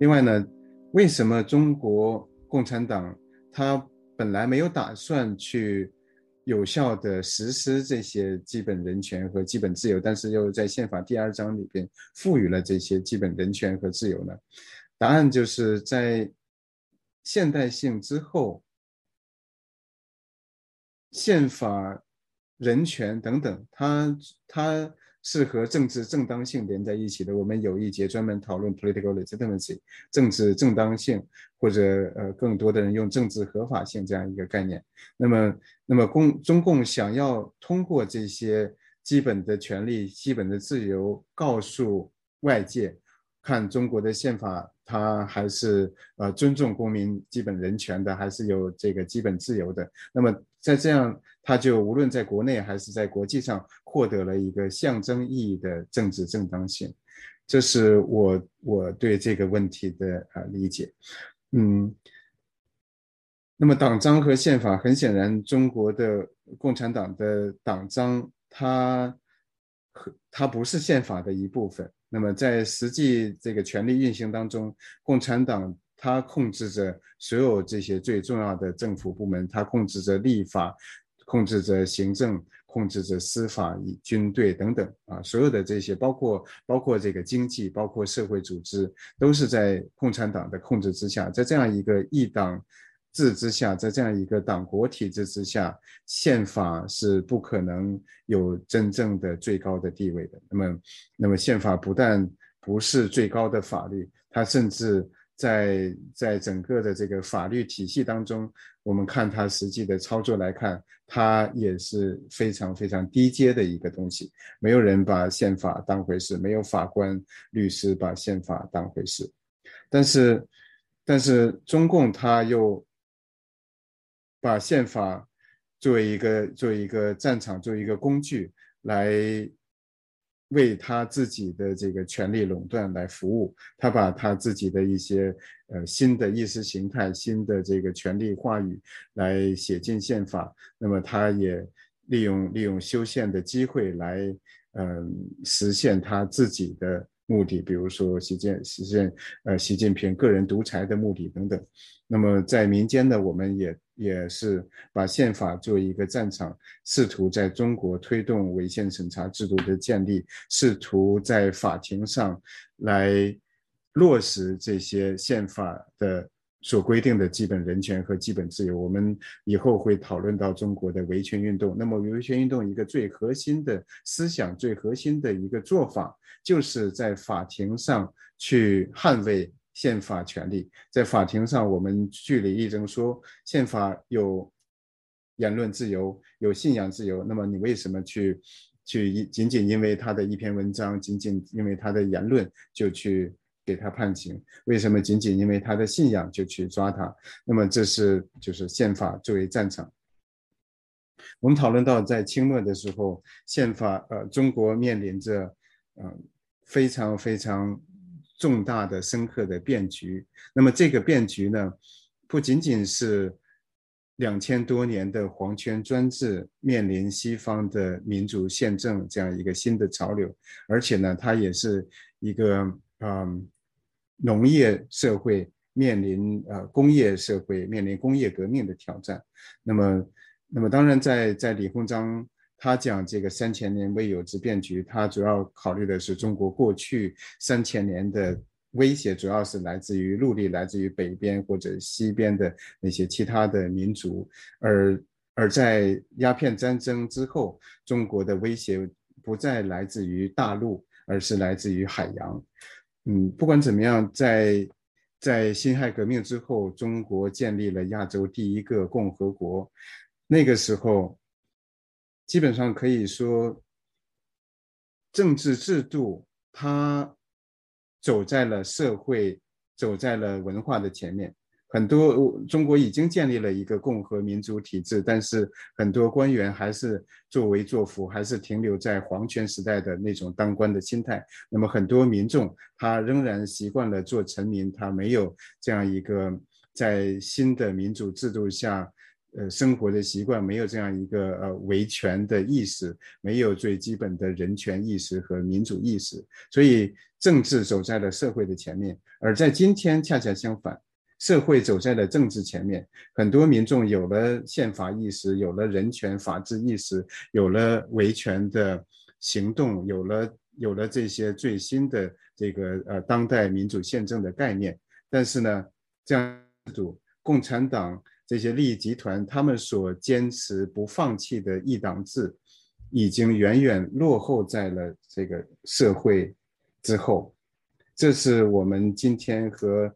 另外呢，为什么中国共产党他本来没有打算去有效的实施这些基本人权和基本自由，但是又在宪法第二章里边赋予了这些基本人权和自由呢？答案就是在现代性之后，宪法、人权等等，他他。是和政治正当性连在一起的。我们有一节专门讨论 political legitimacy，政治正当性，或者呃，更多的人用政治合法性这样一个概念。那么，那么共中共想要通过这些基本的权利、基本的自由，告诉外界，看中国的宪法，它还是呃尊重公民基本人权的，还是有这个基本自由的。那么。在这样，它就无论在国内还是在国际上获得了一个象征意义的政治正当性，这是我我对这个问题的啊理解。嗯，那么党章和宪法，很显然，中国的共产党的党章，它和它不是宪法的一部分。那么在实际这个权力运行当中，共产党。它控制着所有这些最重要的政府部门，它控制着立法，控制着行政，控制着司法、以军队等等啊，所有的这些，包括包括这个经济，包括社会组织，都是在共产党的控制之下。在这样一个一党制之下，在这样一个党国体制之下，宪法是不可能有真正的最高的地位的。那么，那么宪法不但不是最高的法律，它甚至。在在整个的这个法律体系当中，我们看它实际的操作来看，它也是非常非常低阶的一个东西。没有人把宪法当回事，没有法官、律师把宪法当回事。但是，但是中共他又把宪法作为一个作为一个战场，作为一个工具来。为他自己的这个权力垄断来服务，他把他自己的一些呃新的意识形态、新的这个权力话语来写进宪法。那么，他也利用利用修宪的机会来嗯实现他自己的目的，比如说实现实现呃习近平个人独裁的目的等等。那么，在民间呢，我们也。也是把宪法作为一个战场，试图在中国推动违宪审查制度的建立，试图在法庭上来落实这些宪法的所规定的基本人权和基本自由。我们以后会讨论到中国的维权运动。那么，维权运动一个最核心的思想、最核心的一个做法，就是在法庭上去捍卫。宪法权利在法庭上，我们据理力争说，宪法有言论自由，有信仰自由。那么你为什么去去仅仅因为他的一篇文章，仅仅因为他的言论就去给他判刑？为什么仅仅因为他的信仰就去抓他？那么这是就是宪法作为战场。我们讨论到在清末的时候，宪法呃，中国面临着嗯非常非常。重大的、深刻的变局。那么，这个变局呢，不仅仅是两千多年的皇权专制面临西方的民主宪政这样一个新的潮流，而且呢，它也是一个嗯，农业社会面临呃工业社会面临工业革命的挑战。那么，那么当然，在在李鸿章。他讲这个三千年未有之变局，他主要考虑的是中国过去三千年的威胁，主要是来自于陆地，来自于北边或者西边的那些其他的民族。而而在鸦片战争之后，中国的威胁不再来自于大陆，而是来自于海洋。嗯，不管怎么样，在在辛亥革命之后，中国建立了亚洲第一个共和国，那个时候。基本上可以说，政治制度它走在了社会、走在了文化的前面。很多中国已经建立了一个共和民主体制，但是很多官员还是作威作福，还是停留在皇权时代的那种当官的心态。那么很多民众他仍然习惯了做臣民，他没有这样一个在新的民主制度下。呃生活的习惯，没有这样一个呃维权的意识，没有最基本的人权意识和民主意识，所以政治走在了社会的前面。而在今天恰恰相反，社会走在了政治前面，很多民众有了宪法意识，有了人权法治意识，有了维权的行动，有了有了这些最新的这个呃当代民主宪政的概念。但是呢，这样制度，共产党这些利益集团他们所坚持不放弃的一党制，已经远远落后在了这个社会之后。这是我们今天和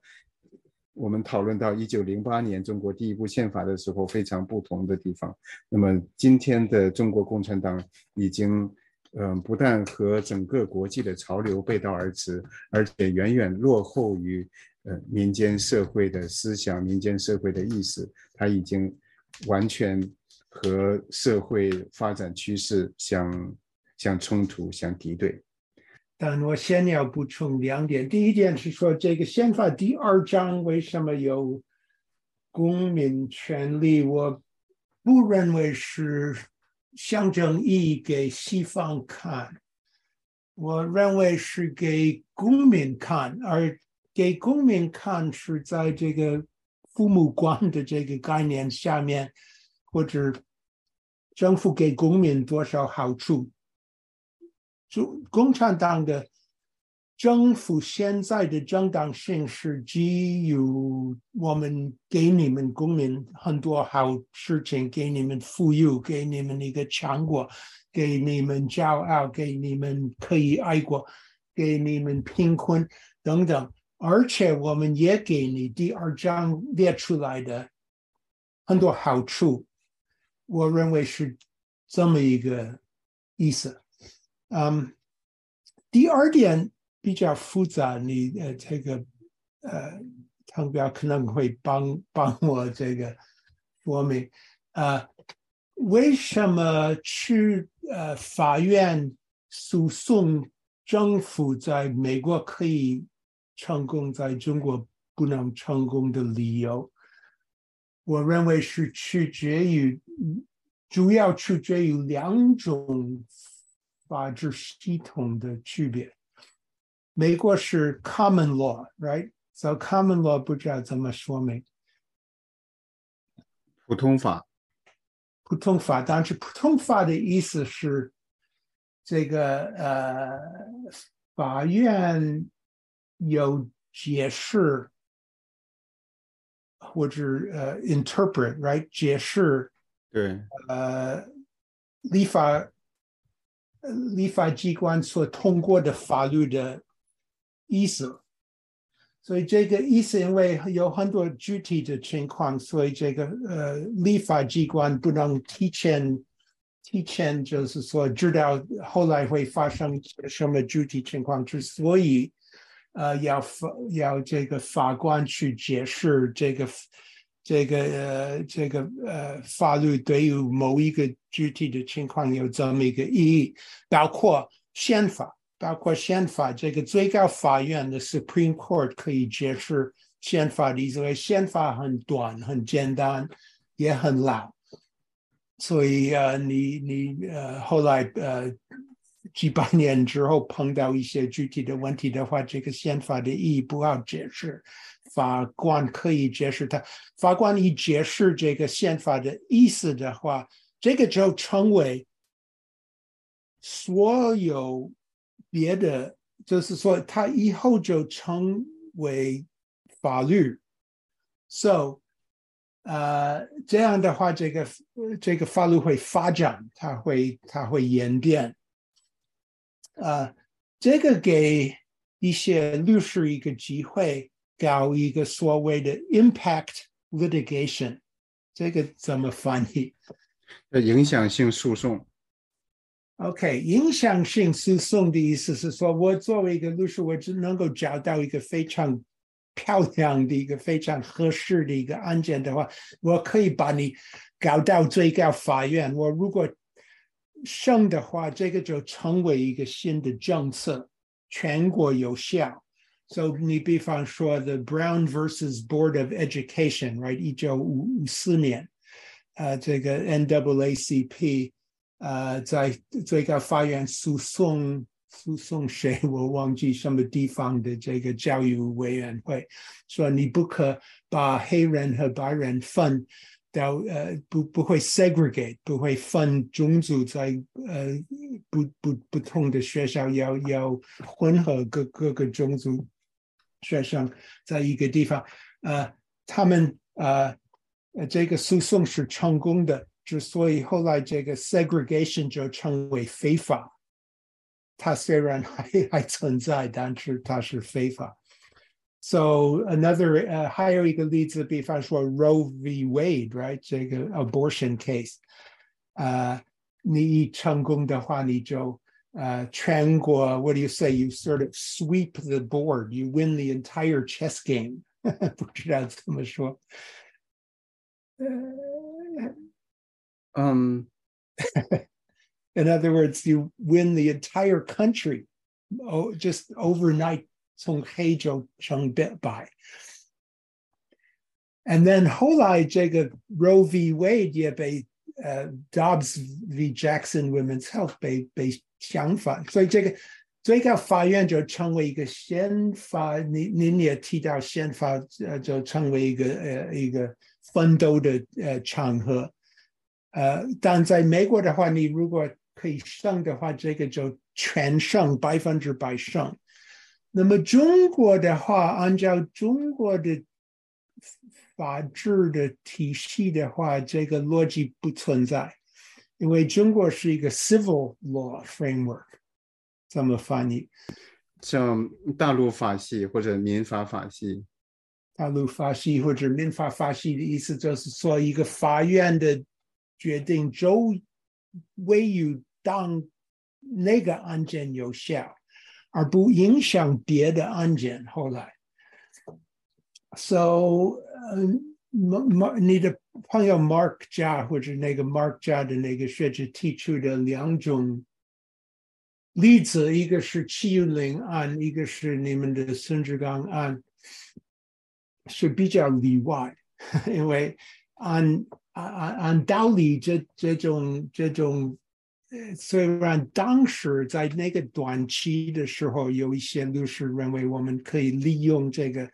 我们讨论到一九零八年中国第一部宪法的时候非常不同的地方。那么今天的中国共产党已经，嗯，不但和整个国际的潮流背道而驰，而且远远落后于呃民间社会的思想、民间社会的意识。它已经完全和社会发展趋势相相冲突、相敌对。但我先要补充两点。第一点是说，这个宪法第二章为什么有公民权利？我不认为是象征意义给西方看，我认为是给公民看，而给公民看是在这个父母官的这个概念下面，或者政府给公民多少好处。就共产党的政府现在的正当性是基于我们给你们公民很多好事情，给你们富裕，给你们一个强国，给你们骄傲，给你们可以爱国，给你们贫困等等，而且我们也给你第二章列出来的很多好处，我认为是这么一个意思。嗯，第二点比较复杂，你呃这个呃汤表可能会帮帮我这个说明啊，为什么去呃法院诉讼政府在美国可以成功，在中国不能成功的理由？我认为是取决于，主要取决于两种。法治系统的区别，美国是 common law，right？So common law 不知道怎么说明，普通法，普通法。但是普通法的意思是，这个呃，法院有解释或者呃 interpret，right？解释，对，呃，立法。立法机关所通过的法律的意思，所以这个意思，因为有很多具体的情况，所以这个呃，立法机关不能提前提前，就是说知道后来会发生什么具体情况，之所以呃要要这个法官去解释这个。这个呃，这个呃，法律对于某一个具体的情况有这么一个意义，包括宪法，包括宪法。这个最高法院的 Supreme Court 可以解释宪法的意思，为宪法很短、很简单，也很老，所以呃，你你呃，后来呃，几百年之后碰到一些具体的问题的话，这个宪法的意义不好解释。法官可以解释它。法官一解释这个宪法的意思的话，这个就成为所有别的，就是说，他以后就成为法律。So，呃，这样的话，这个这个法律会发展，它会它会演变。啊，这个给一些律师一个机会。搞一个所谓的 impact litigation，这个怎么翻译？呃，影响性诉讼。OK，影响性诉讼的意思是说，我作为一个律师，我只能够找到一个非常漂亮的一个非常合适的一个案件的话，我可以把你搞到最高法院。我如果胜的话，这个就成为一个新的政策，全国有效。So 你比方说 the Brown versus Board of Education, right？一九五四年，呃，这个 NAACP，呃，在最高法院诉讼诉讼谁，我忘记什么地方的这个教育委员会，说你不可把黑人和白人分到呃不不会 segregate，不会分种族在呃不不不同的学校要要混合各各个种族学生在一个地方，呃，他们呃。呃，这个诉讼是成功的，之所以后来这个 segregation 就成为非法。它虽然还还存在，但是它是非法。So another 呃，还有一个例子，比方说 Roe v. Wade，right？这个 abortion case，呃，你一成功的话，你就呃全国 What do you say？You sort of sweep the board，you win the entire chess game 不知道怎么说。um, in other words, you win the entire country oh, just overnight 从黑就成白。And then 后来这个 Roe v. Wade 也被呃 Dobbs v. Jackson Women's Health 被被相反，所以这个最高法院就成为一个宪法，您您也提到宪法呃就成为一个呃一个奋斗的呃场合，呃，但在美国的话，你如果可以胜的话，这个就全胜，百分之百胜。那么中国的话，按照中国的法治的体系的话，这个逻辑不存在，因为中国是一个 civil law framework，怎么翻译？像大陆法系或者民法法系。大陆法系或者民法法系的意思，就是说一个法院的决定就唯有当那个案件有效，而不影响别的案件。后来，so 嗯你的朋友 Mark 家或者那个 Mark 家的那个学者提出的两种例子，一个是七五零案，一个是你们的孙志刚案。是比较例外，因为按按按道理，这这种这种，虽然当时在那个短期的时候，有一些律师认为我们可以利用这个，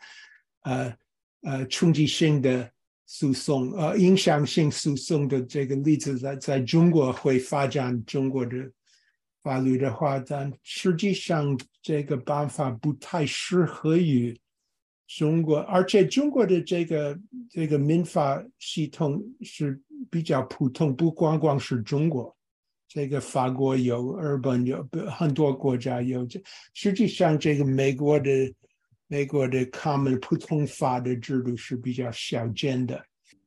呃呃冲击性的诉讼，呃影响性诉讼的这个例子，在在中国会发展中国的法律的话，但实际上这个办法不太适合于。中国，而且中国的这个这个民法系统是比较普通，不光光是中国，这个法国有，日本有，很多国家有。这实际上，这个美国的美国的 common 普通法的制度是比较少见的。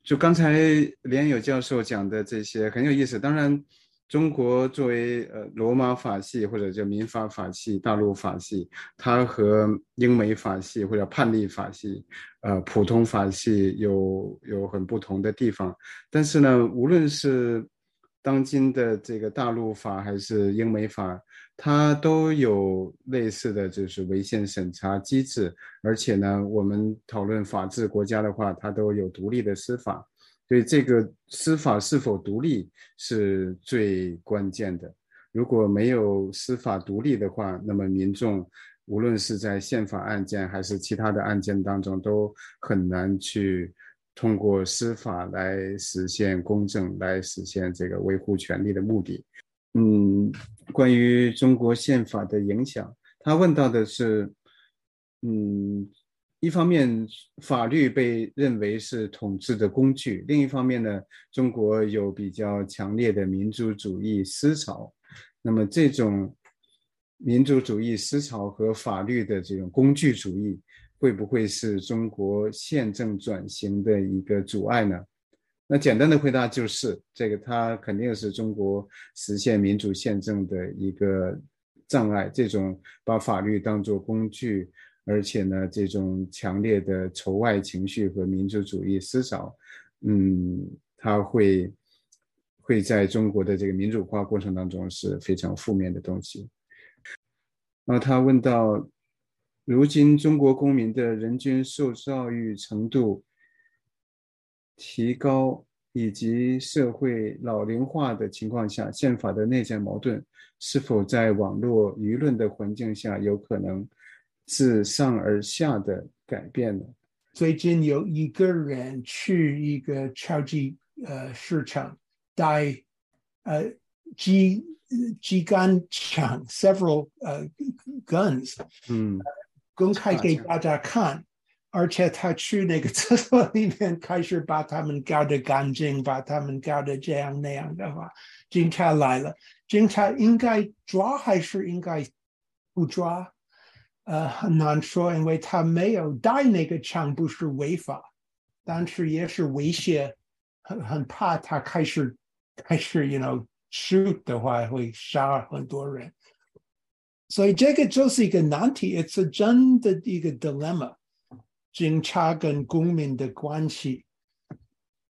就刚才连友教授讲的这些很有意思，当然。中国作为呃罗马法系或者叫民法法系、大陆法系，它和英美法系或者判例法系、呃普通法系有有很不同的地方。但是呢，无论是当今的这个大陆法还是英美法，它都有类似的就是违宪审查机制。而且呢，我们讨论法治国家的话，它都有独立的司法。所以，这个司法是否独立是最关键的。如果没有司法独立的话，那么民众无论是在宪法案件还是其他的案件当中，都很难去通过司法来实现公正，来实现这个维护权利的目的。嗯，关于中国宪法的影响，他问到的是，嗯。一方面，法律被认为是统治的工具；另一方面呢，中国有比较强烈的民族主义思潮。那么，这种民族主义思潮和法律的这种工具主义，会不会是中国宪政转型的一个阻碍呢？那简单的回答就是，这个它肯定是中国实现民主宪政的一个障碍。这种把法律当作工具。而且呢，这种强烈的仇外情绪和民族主义思潮，嗯，它会会在中国的这个民主化过程当中是非常负面的东西。然后他问到，如今中国公民的人均受教育程度提高，以及社会老龄化的情况下，宪法的内在矛盾是否在网络舆论的环境下有可能自上而下的改变呢？最近有一个人去一个超级呃市场带呃机机关枪，several 呃 guns，嗯，公开给大家看，而且他去那个厕所里面开始把他们 搞得干净，把他们搞得这样那样的话，警察来了，警察应该抓还是应该不抓？呃，很难说，因为他没有带那个枪，不是违法，但是也是威胁，很很怕他开始开始，you know shoot 的话会杀很多人，所以这个就是一个难题，it's a 真的一个 dilemma，警察跟公民的关系，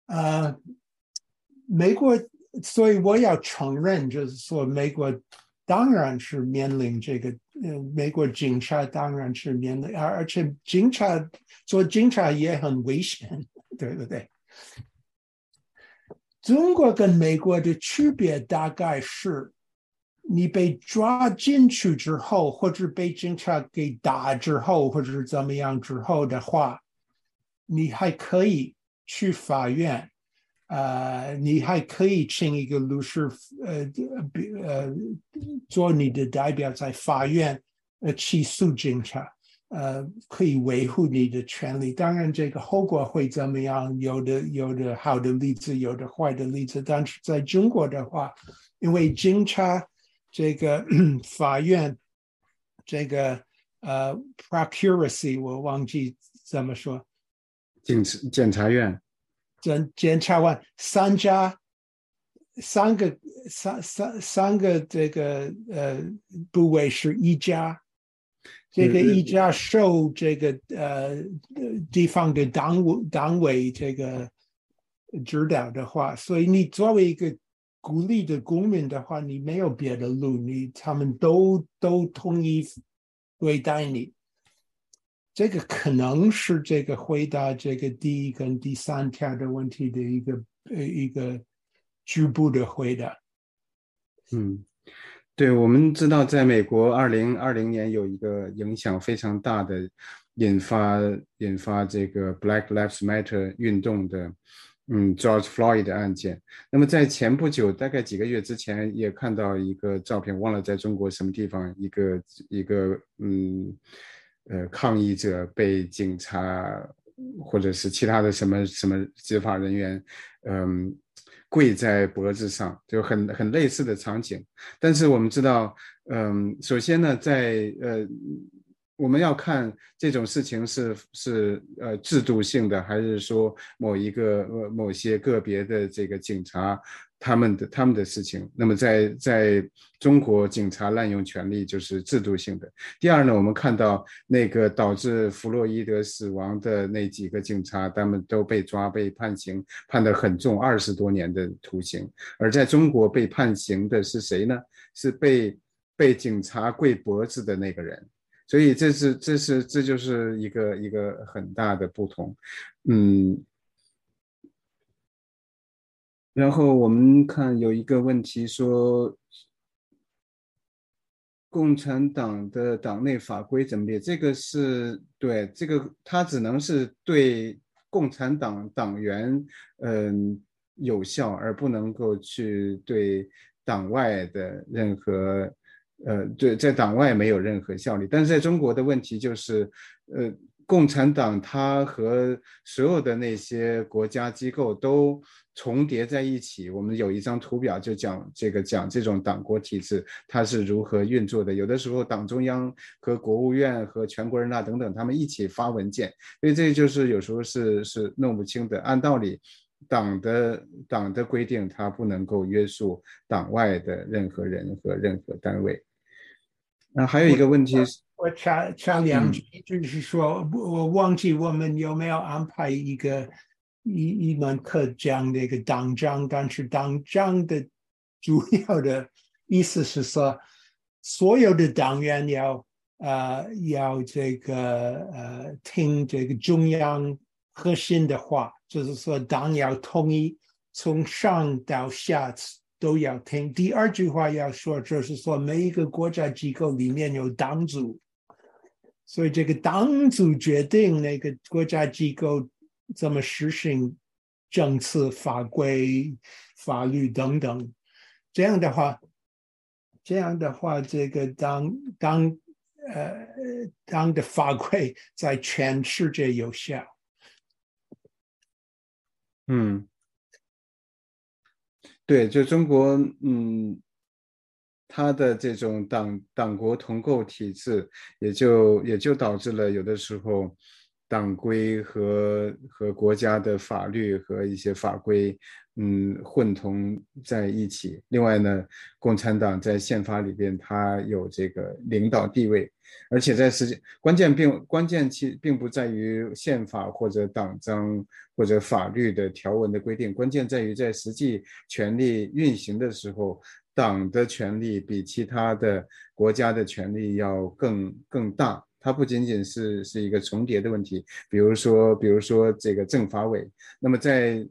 呃，美国，所以我要承认，就是说美国。当然是面临这个，呃，美国警察当然是面临，而而且警察做警察也很危险，对不对？中国跟美国的区别大概是，你被抓进去之后，或者被警察给打之后，或者是怎么样之后的话，你还可以去法院。呃，你还可以请一个律师，呃，呃，做你的代表，在法院呃起诉警察，呃，可以维护你的权利。当然，这个后果会怎么样？有的有的好的例子，有的坏的例子。但是在中国的话，因为警察这个 法院这个呃 procuracy，我忘记怎么说，检检察院。检检察官三家，三个三三三个这个呃部位是一家，这个一家受这个呃地方的党委党委这个指导的话，所以你作为一个孤立的公民的话，你没有别的路，你他们都都统一对待你。这个可能是这个回答这个第一跟第三条的问题的一个呃一个局部的回答。嗯，对，我们知道，在美国，二零二零年有一个影响非常大的，引发引发这个 Black Lives Matter 运动的，嗯，George Floyd 的案件。那么在前不久，大概几个月之前，也看到一个照片，忘了在中国什么地方，一个一个嗯。呃，抗议者被警察或者是其他的什么什么执法人员，嗯，跪在脖子上，就很很类似的场景。但是我们知道，嗯，首先呢，在呃，我们要看这种事情是是呃制度性的，还是说某一个呃某些个别的这个警察。他们的他们的事情，那么在在中国，警察滥用权力就是制度性的。第二呢，我们看到那个导致弗洛伊德死亡的那几个警察，他们都被抓被判刑，判得很重，二十多年的徒刑。而在中国被判刑的是谁呢？是被被警察跪脖子的那个人。所以这是这是这就是一个一个很大的不同，嗯。然后我们看有一个问题说，共产党的党内法规怎么列？这个是对这个，它只能是对共产党党员嗯有效，而不能够去对党外的任何呃对在党外没有任何效力。但是在中国的问题就是呃。共产党它和所有的那些国家机构都重叠在一起。我们有一张图表就讲这个，讲这种党国体制它是如何运作的。有的时候党中央和国务院和全国人大等等他们一起发文件，所以这就是有时候是是弄不清的。按道理，党的党的规定它不能够约束党外的任何人和任何单位。那还有一个问题是。我插插两句，就是说，我忘记我们有没有安排一个一一门课讲那个党章，但是党章的主要的意思是说，所有的党员要呃要这个呃听这个中央核心的话，就是说党要统一从上到下都要听。第二句话要说，就是说每一个国家机构里面有党组，所以这个党组决定那个国家机构怎么实行政策、法规、法律等等。这样的话，这样的话，这个党党呃党的法规在全世界有效。嗯。对，就中国，嗯，它的这种党党国同构体制，也就也就导致了有的时候，党规和和国家的法律和一些法规。嗯，混同在一起。另外呢，共产党在宪法里边，它有这个领导地位，而且在实际关键并关键其并不在于宪法或者党章或者法律的条文的规定，关键在于在实际权力运行的时候，党的权力比其他的国家的权力要更更大。它不仅仅是是一个重叠的问题，比如说比如说这个政法委，那么在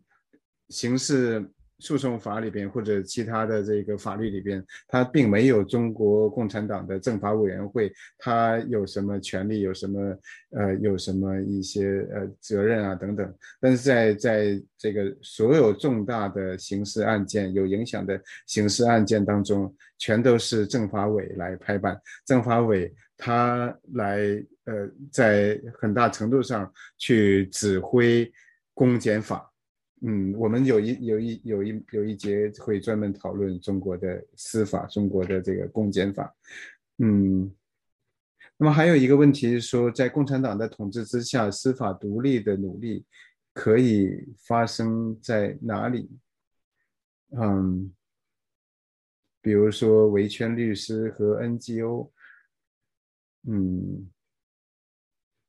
刑事诉讼法里边或者其他的这个法律里边，它并没有中国共产党的政法委员会，它有什么权利，有什么呃，有什么一些呃责任啊等等。但是在在这个所有重大的刑事案件有影响的刑事案件当中，全都是政法委来拍板，政法委他来呃，在很大程度上去指挥公检法。嗯，我们有一有一有一有一节会专门讨论中国的司法，中国的这个公检法。嗯，那么还有一个问题是说，在共产党的统治之下，司法独立的努力可以发生在哪里？嗯，比如说维权律师和 NGO。嗯，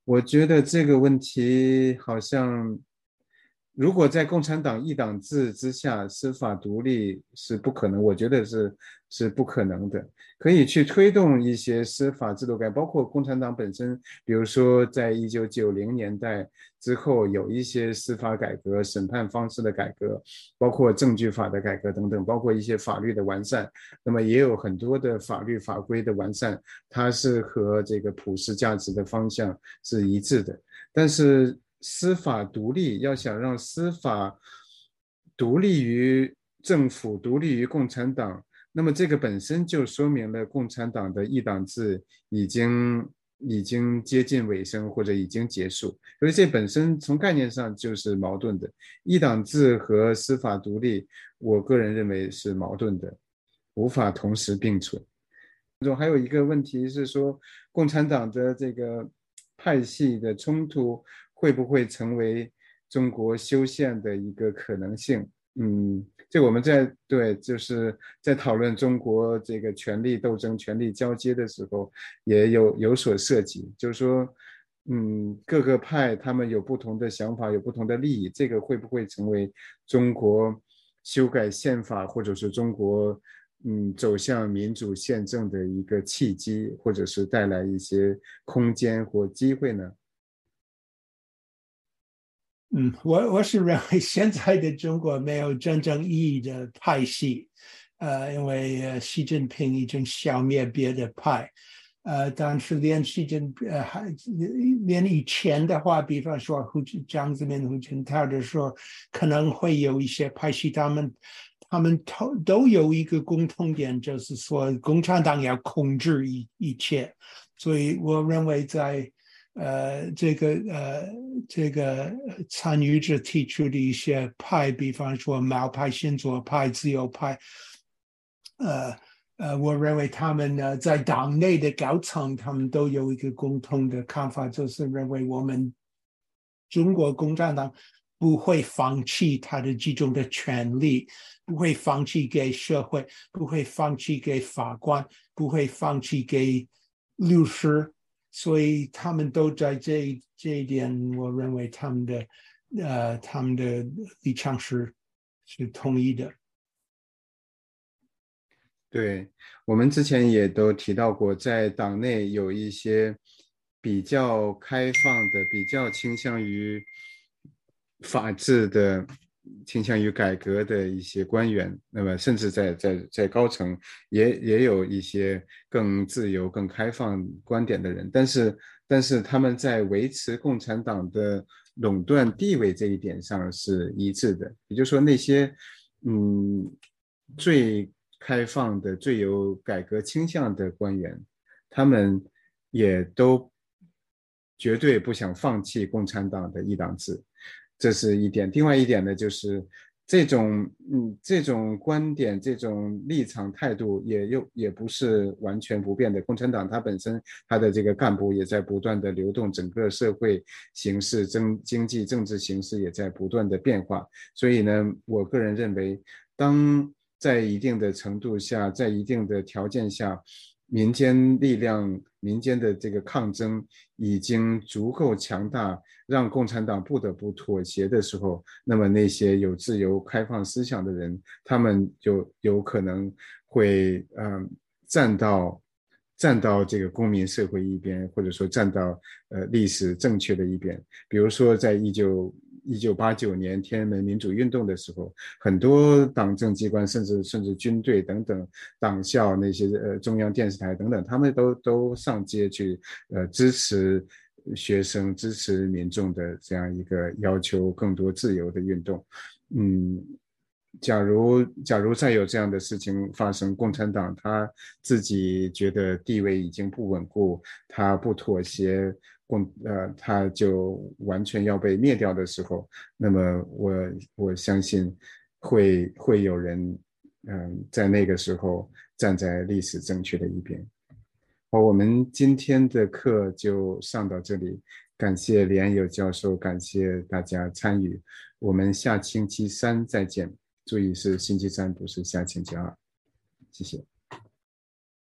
我觉得这个问题好像。如果在共产党一党制之下，司法独立是不可能，我觉得是是不可能的。可以去推动一些司法制度改，包括共产党本身，比如说在一九九零年代之后，有一些司法改革、审判方式的改革，包括证据法的改革等等，包括一些法律的完善。那么也有很多的法律法规的完善，它是和这个普世价值的方向是一致的，但是。司法独立，要想让司法独立于政府、独立于共产党，那么这个本身就说明了共产党的一党制已经已经接近尾声或者已经结束。所以这本身从概念上就是矛盾的。一党制和司法独立，我个人认为是矛盾的，无法同时并存。中还有一个问题是说，共产党的这个派系的冲突。会不会成为中国修宪的一个可能性？嗯，这我们在对，就是在讨论中国这个权力斗争、权力交接的时候，也有有所涉及。就是说，嗯，各个派他们有不同的想法，有不同的利益，这个会不会成为中国修改宪法，或者是中国嗯走向民主宪政的一个契机，或者是带来一些空间或机会呢？嗯，我我是认为现在的中国没有真正意义的派系，呃，因为习近平已经消灭别的派，呃，但是连习近呃还连以前的话，比方说胡江泽民、胡锦涛的时候，可能会有一些派系，他们他们都都有一个共同点，就是说共产党要控制一一切，所以我认为在。呃，这个呃，这个参与者提出的一些派，比方说毛派、新左派、自由派，呃呃，我认为他们呢在党内的高层，他们都有一个共同的看法，就是认为我们中国共产党不会放弃他的集中的权利，不会放弃给社会，不会放弃给法官，不会放弃给律师。所以他们都在这这一点，我认为他们的呃他们的立场是是统一的。对我们之前也都提到过，在党内有一些比较开放的、比较倾向于法治的倾向于改革的一些官员，那么甚至在在在高层也也有一些更自由、更开放观点的人，但是但是他们在维持共产党的垄断地位这一点上是一致的，也就是说那些嗯最开放的、最有改革倾向的官员，他们也都绝对不想放弃共产党的一党制。这是一点，另外一点呢，就是这种嗯，这种观点、这种立场态度也又也不是完全不变的。共产党它本身它的这个干部也在不断的流动，整个社会形势、政经济、政治形势也在不断的变化。所以呢，我个人认为，当在一定的程度下，在一定的条件下。民间力量、民间的这个抗争已经足够强大，让共产党不得不妥协的时候，那么那些有自由开放思想的人，他们就有可能会嗯站到站到这个公民社会一边，或者说站到呃历史正确的一边。比如说，在一九。一九八九年天安门民主运动的时候，很多党政机关，甚至甚至军队等等党校那些呃中央电视台等等，他们都都上街去呃支持学生、支持民众的这样一个要求更多自由的运动。嗯，假如假如再有这样的事情发生，共产党他自己觉得地位已经不稳固，他不妥协。共呃，他就完全要被灭掉的时候，那么我我相信会会有人嗯，在那个时候站在历史正确的一边。好，我们今天的课就上到这里，感谢连友教授，感谢大家参与，我们下星期三再见。注意是星期三，不是下星期二。谢谢。